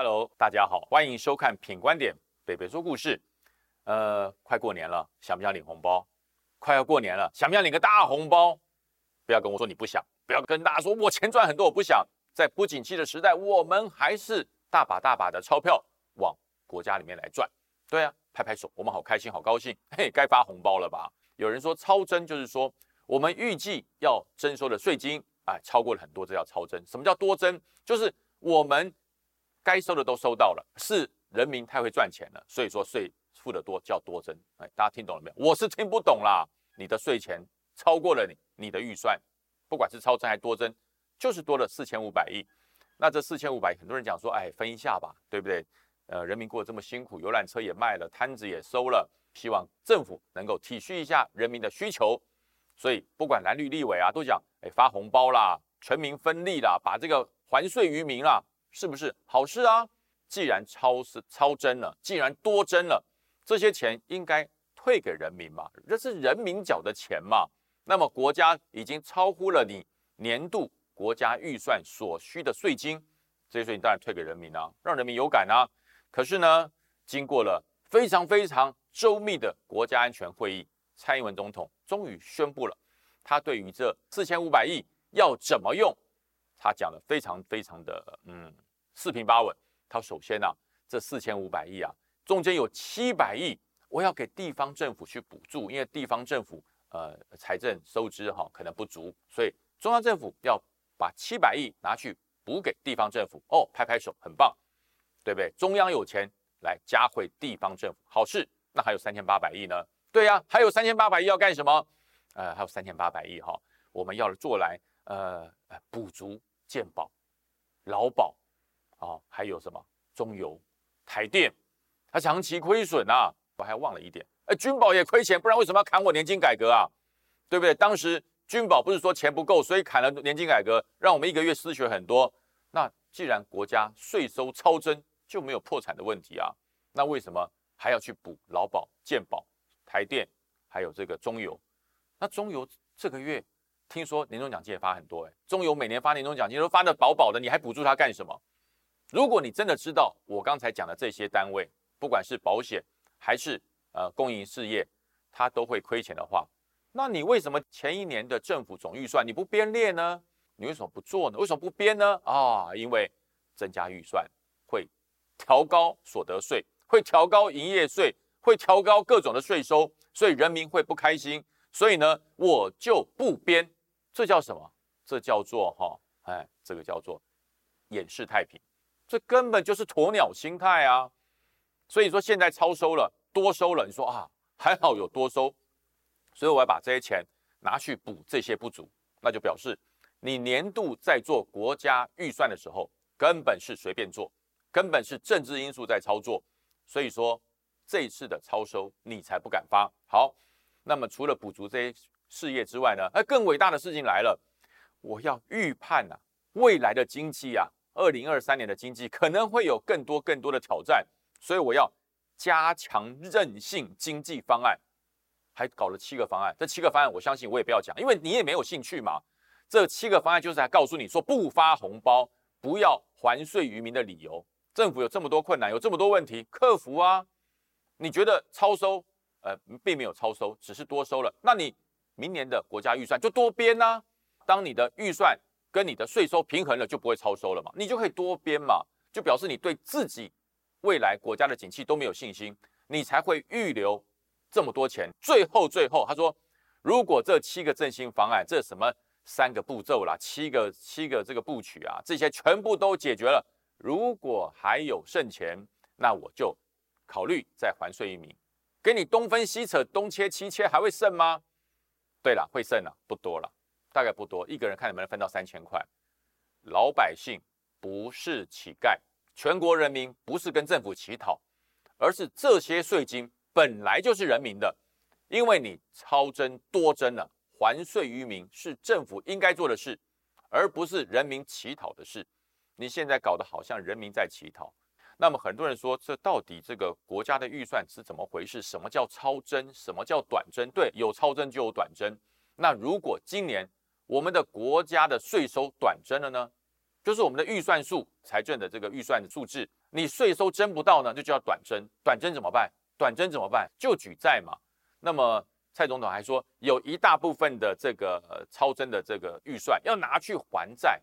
Hello，大家好，欢迎收看《品观点》，北北说故事。呃，快过年了，想不想领红包？快要过年了，想不想领个大红包？不要跟我说你不想，不要跟大家说我钱赚很多，我不想。在不景气的时代，我们还是大把大把的钞票往国家里面来赚。对啊，拍拍手，我们好开心，好高兴。嘿，该发红包了吧？有人说超征，就是说我们预计要征收的税金，哎，超过了很多，这叫超征。什么叫多征？就是我们。该收的都收到了，是人民太会赚钱了，所以说税付的多叫多征。哎，大家听懂了没有？我是听不懂啦。你的税钱超过了你你的预算，不管是超征还多征，就是多了四千五百亿。那这四千五百亿，很多人讲说，哎，分一下吧，对不对？呃，人民过得这么辛苦，游览车也卖了，摊子也收了，希望政府能够体恤一下人民的需求。所以不管蓝绿立委啊，都讲，哎，发红包啦，全民分利啦，把这个还税于民啦。是不是好事啊？既然超是超征了，既然多征了，这些钱应该退给人民嘛？这是人民缴的钱嘛？那么国家已经超乎了你年度国家预算所需的税金，这些税你当然退给人民啊，让人民有感啊。可是呢，经过了非常非常周密的国家安全会议，蔡英文总统终于宣布了，他对于这四千五百亿要怎么用？他讲的非常非常的嗯四平八稳。他首先呢，这四千五百亿啊，中间有七百亿我要给地方政府去补助，因为地方政府呃财政收支哈可能不足，所以中央政府要把七百亿拿去补给地方政府。哦，拍拍手，很棒，对不对？中央有钱来加惠地方政府，好事。那还有三千八百亿呢？对呀，还有三千八百亿要干什么？呃，还有三千八百亿哈，我们要做来呃补足。健保、劳保啊，还有什么中油、台电，它长期亏损呐。我还忘了一点，哎，军保也亏钱，不然为什么要砍我年金改革啊？对不对？当时军保不是说钱不够，所以砍了年金改革，让我们一个月失血很多。那既然国家税收超增，就没有破产的问题啊？那为什么还要去补劳保、健保、台电，还有这个中油？那中油这个月？听说年终奖金也发很多，哎，中油每年发年终奖金都发的饱饱的，你还补助他干什么？如果你真的知道我刚才讲的这些单位，不管是保险还是呃公营事业，它都会亏钱的话，那你为什么前一年的政府总预算你不编列呢？你为什么不做呢？为什么不编呢？啊，因为增加预算会调高所得税，会调高营业税，会调高各种的税收，所以人民会不开心，所以呢，我就不编。这叫什么？这叫做哈，哎，这个叫做掩饰太平，这根本就是鸵鸟心态啊！所以说现在超收了，多收了，你说啊，还好有多收，所以我要把这些钱拿去补这些不足，那就表示你年度在做国家预算的时候，根本是随便做，根本是政治因素在操作，所以说这一次的超收你才不敢发。好，那么除了补足这些。事业之外呢，而更伟大的事情来了，我要预判呐，未来的经济啊，二零二三年的经济可能会有更多更多的挑战，所以我要加强韧性经济方案，还搞了七个方案。这七个方案，我相信我也不要讲，因为你也没有兴趣嘛。这七个方案就是来告诉你说，不发红包，不要还税于民的理由。政府有这么多困难，有这么多问题，克服啊。你觉得超收，呃，并没有超收，只是多收了，那你。明年的国家预算就多编呐，当你的预算跟你的税收平衡了，就不会超收了嘛，你就可以多编嘛，就表示你对自己未来国家的景气都没有信心，你才会预留这么多钱。最后最后他说，如果这七个振兴方案，这什么三个步骤啦，七个七个这个部曲啊，这些全部都解决了，如果还有剩钱，那我就考虑再还税一名，给你东分西扯，东切西切，还会剩吗？对了，会剩了不多了，大概不多，一个人看能不能分到三千块。老百姓不是乞丐，全国人民不是跟政府乞讨，而是这些税金本来就是人民的，因为你超征多征了，还税于民是政府应该做的事，而不是人民乞讨的事。你现在搞得好像人民在乞讨。那么很多人说，这到底这个国家的预算是怎么回事？什么叫超征？什么叫短征？对，有超征就有短征。那如果今年我们的国家的税收短征了呢？就是我们的预算数、财政的这个预算的数字你税收征不到呢，就叫短征。短征怎么办？短征怎么办？就举债嘛。那么蔡总统还说，有一大部分的这个超征的这个预算要拿去还债，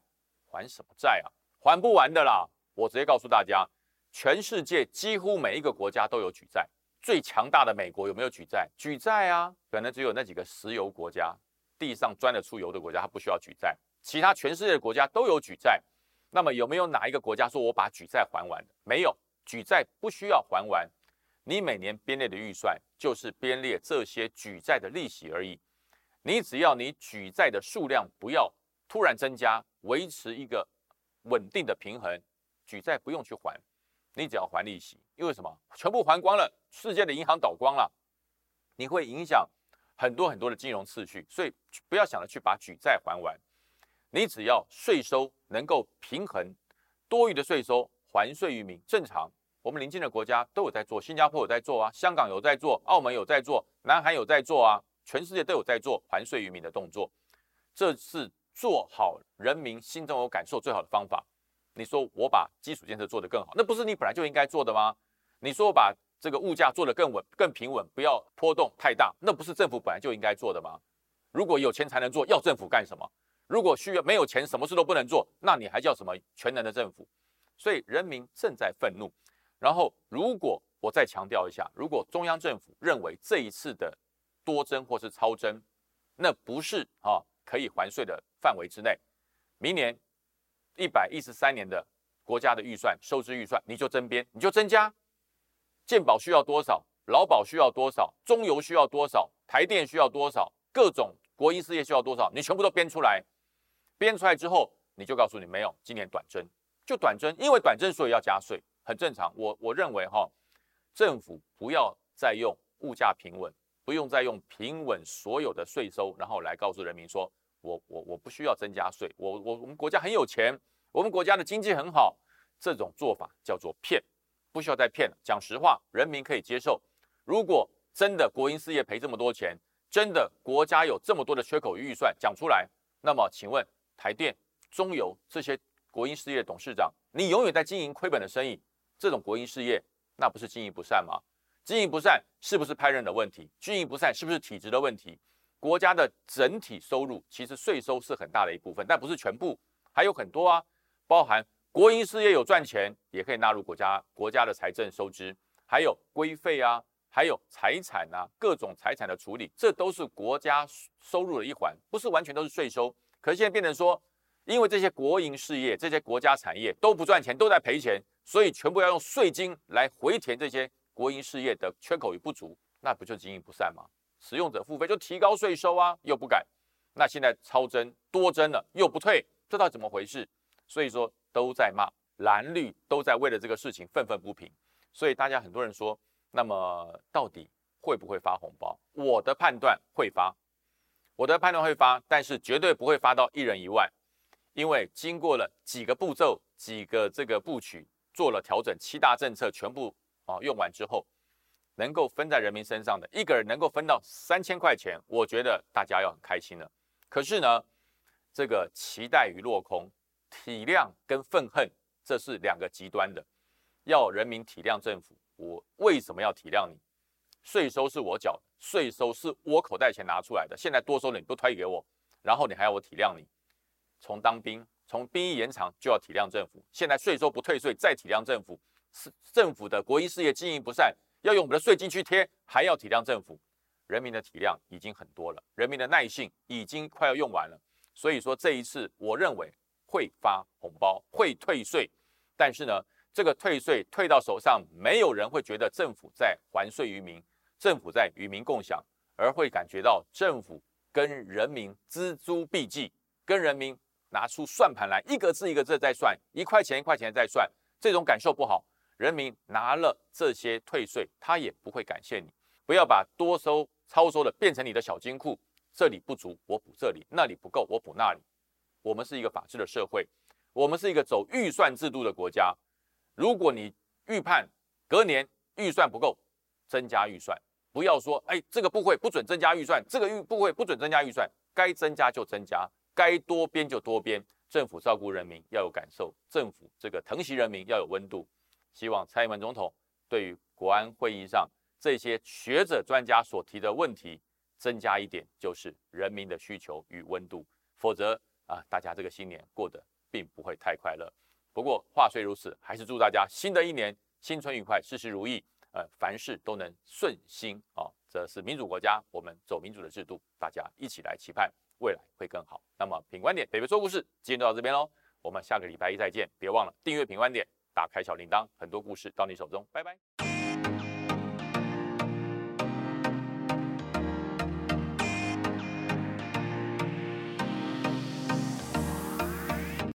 还什么债啊？还不完的啦！我直接告诉大家，全世界几乎每一个国家都有举债。最强大的美国有没有举债？举债啊，可能只有那几个石油国家，地上钻得出油的国家，它不需要举债。其他全世界的国家都有举债。那么有没有哪一个国家说我把举债还完没有，举债不需要还完。你每年编列的预算就是编列这些举债的利息而已。你只要你举债的数量不要突然增加，维持一个稳定的平衡，举债不用去还。你只要还利息，因为什么？全部还光了，世界的银行倒光了，你会影响很多很多的金融次序，所以不要想着去把举债还完。你只要税收能够平衡，多余的税收还税于民，正常。我们邻近的国家都有在做，新加坡有在做啊，香港有在做，澳门有在做，南韩有在做啊，全世界都有在做还税于民的动作，这是做好人民心中有感受最好的方法。你说我把基础建设做得更好，那不是你本来就应该做的吗？你说我把这个物价做得更稳、更平稳，不要波动太大，那不是政府本来就应该做的吗？如果有钱才能做，要政府干什么？如果需要没有钱，什么事都不能做，那你还叫什么全能的政府？所以人民正在愤怒。然后，如果我再强调一下，如果中央政府认为这一次的多征或是超征，那不是啊可以还税的范围之内，明年。一百一十三年的国家的预算收支预算，你就增编，你就增加，健保需要多少，劳保需要多少，中油需要多少，台电需要多少，各种国营事业需要多少，你全部都编出来。编出来之后，你就告诉你没有，今年短征就短征，因为短征所以要加税，很正常。我我认为哈，政府不要再用物价平稳，不用再用平稳所有的税收，然后来告诉人民说。我我我不需要增加税，我我我们国家很有钱，我们国家的经济很好，这种做法叫做骗，不需要再骗了。讲实话，人民可以接受。如果真的国营事业赔这么多钱，真的国家有这么多的缺口预算，讲出来，那么请问台电、中油这些国营事业董事长，你永远在经营亏本的生意，这种国营事业那不是经营不善吗？经营不善是不是派任的问题？经营不善是不是体制的问题？国家的整体收入其实税收是很大的一部分，但不是全部，还有很多啊，包含国营事业有赚钱，也可以纳入国家国家的财政收支，还有规费啊，还有财产啊，各种财产的处理，这都是国家收入的一环，不是完全都是税收。可是现在变成说，因为这些国营事业、这些国家产业都不赚钱，都在赔钱，所以全部要用税金来回填这些国营事业的缺口与不足，那不就经营不善吗？使用者付费就提高税收啊，又不敢。那现在超增多增了，又不退，这到底怎么回事？所以说都在骂蓝绿，都在为了这个事情愤愤不平。所以大家很多人说，那么到底会不会发红包？我的判断会发，我的判断会发，但是绝对不会发到一人一万，因为经过了几个步骤、几个这个部曲做了调整，七大政策全部啊用完之后。能够分在人民身上的一个人能够分到三千块钱，我觉得大家要很开心了。可是呢，这个期待与落空，体谅跟愤恨，这是两个极端的。要人民体谅政府，我为什么要体谅你？税收是我缴，税收是我口袋钱拿出来的，现在多收了你不推给我，然后你还要我体谅你？从当兵，从兵役延长就要体谅政府，现在税收不退税再体谅政府，是政府的国营事业经营不善。要用我们的税金去贴，还要体谅政府，人民的体谅已经很多了，人民的耐性已经快要用完了。所以说这一次，我认为会发红包，会退税，但是呢，这个退税退到手上，没有人会觉得政府在还税于民，政府在与民共享，而会感觉到政府跟人民锱铢必计，跟人民拿出算盘来，一个字一个字在算，一块钱一块钱在算，这种感受不好。人民拿了这些退税，他也不会感谢你。不要把多收、超收的变成你的小金库，这里不足我补这里，那里不够我补那里。我们是一个法治的社会，我们是一个走预算制度的国家。如果你预判隔年预算不够，增加预算，不要说哎这个部会不准增加预算，这个预部会不准增加预算，该增加就增加，该多编就多编。政府照顾人民要有感受，政府这个疼惜人民要有温度。希望蔡英文总统对于国安会议上这些学者专家所提的问题，增加一点，就是人民的需求与温度，否则啊，大家这个新年过得并不会太快乐。不过话虽如此，还是祝大家新的一年新春愉快，事事如意，呃，凡事都能顺心啊。这是民主国家，我们走民主的制度，大家一起来期盼未来会更好。那么品观点，北北说故事，今天就到这边喽，我们下个礼拜一再见，别忘了订阅品观点，打开小铃铛，很多故事到你手中，拜拜。